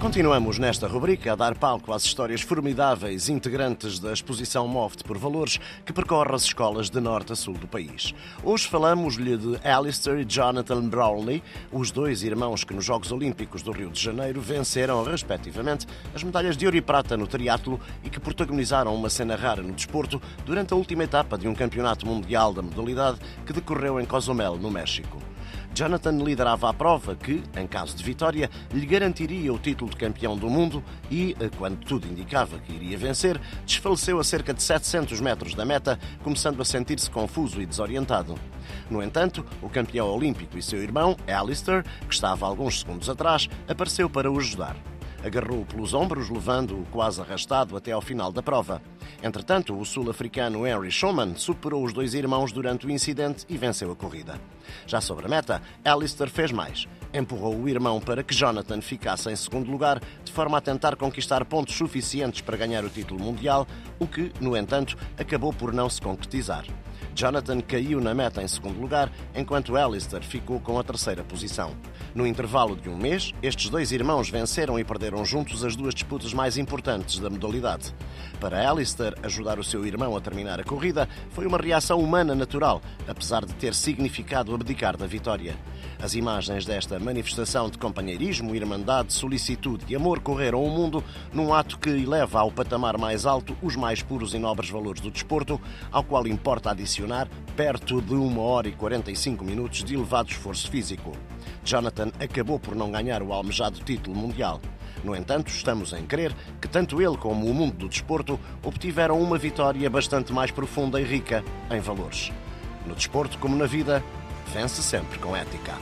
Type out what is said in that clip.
Continuamos nesta rubrica a dar palco às histórias formidáveis integrantes da exposição Moft por Valores que percorre as escolas de norte a sul do país. Hoje falamos-lhe de Alistair e Jonathan Brownlee, os dois irmãos que nos Jogos Olímpicos do Rio de Janeiro venceram, respectivamente, as medalhas de ouro e prata no triatlo e que protagonizaram uma cena rara no desporto durante a última etapa de um campeonato mundial da modalidade que decorreu em Cozumel, no México. Jonathan liderava a prova que, em caso de vitória, lhe garantiria o título de campeão do mundo e, eh, quando tudo indicava que iria vencer, desfaleceu a cerca de 700 metros da meta, começando a sentir-se confuso e desorientado. No entanto, o campeão olímpico e seu irmão, Alistair, que estava alguns segundos atrás, apareceu para o ajudar agarrou-o pelos ombros, levando-o quase arrastado até ao final da prova. Entretanto, o sul-africano Henry Schumann superou os dois irmãos durante o incidente e venceu a corrida. Já sobre a meta, Alistair fez mais. Empurrou o irmão para que Jonathan ficasse em segundo lugar, de forma a tentar conquistar pontos suficientes para ganhar o título mundial, o que, no entanto, acabou por não se concretizar. Jonathan caiu na meta em segundo lugar, enquanto Alistair ficou com a terceira posição. No intervalo de um mês, estes dois irmãos venceram e perderam juntos as duas disputas mais importantes da modalidade. Para Alistair, ajudar o seu irmão a terminar a corrida foi uma reação humana natural, apesar de ter significado abdicar da vitória. As imagens desta manifestação de companheirismo, irmandade, solicitude e amor correram o mundo num ato que eleva ao patamar mais alto os mais puros e nobres valores do desporto, ao qual importa adicionar perto de 1 hora e 45 minutos de elevado esforço físico. Jonathan acabou por não ganhar o almejado título mundial. No entanto, estamos em crer que tanto ele como o mundo do desporto obtiveram uma vitória bastante mais profunda e rica em valores. No desporto, como na vida, vence sempre com ética.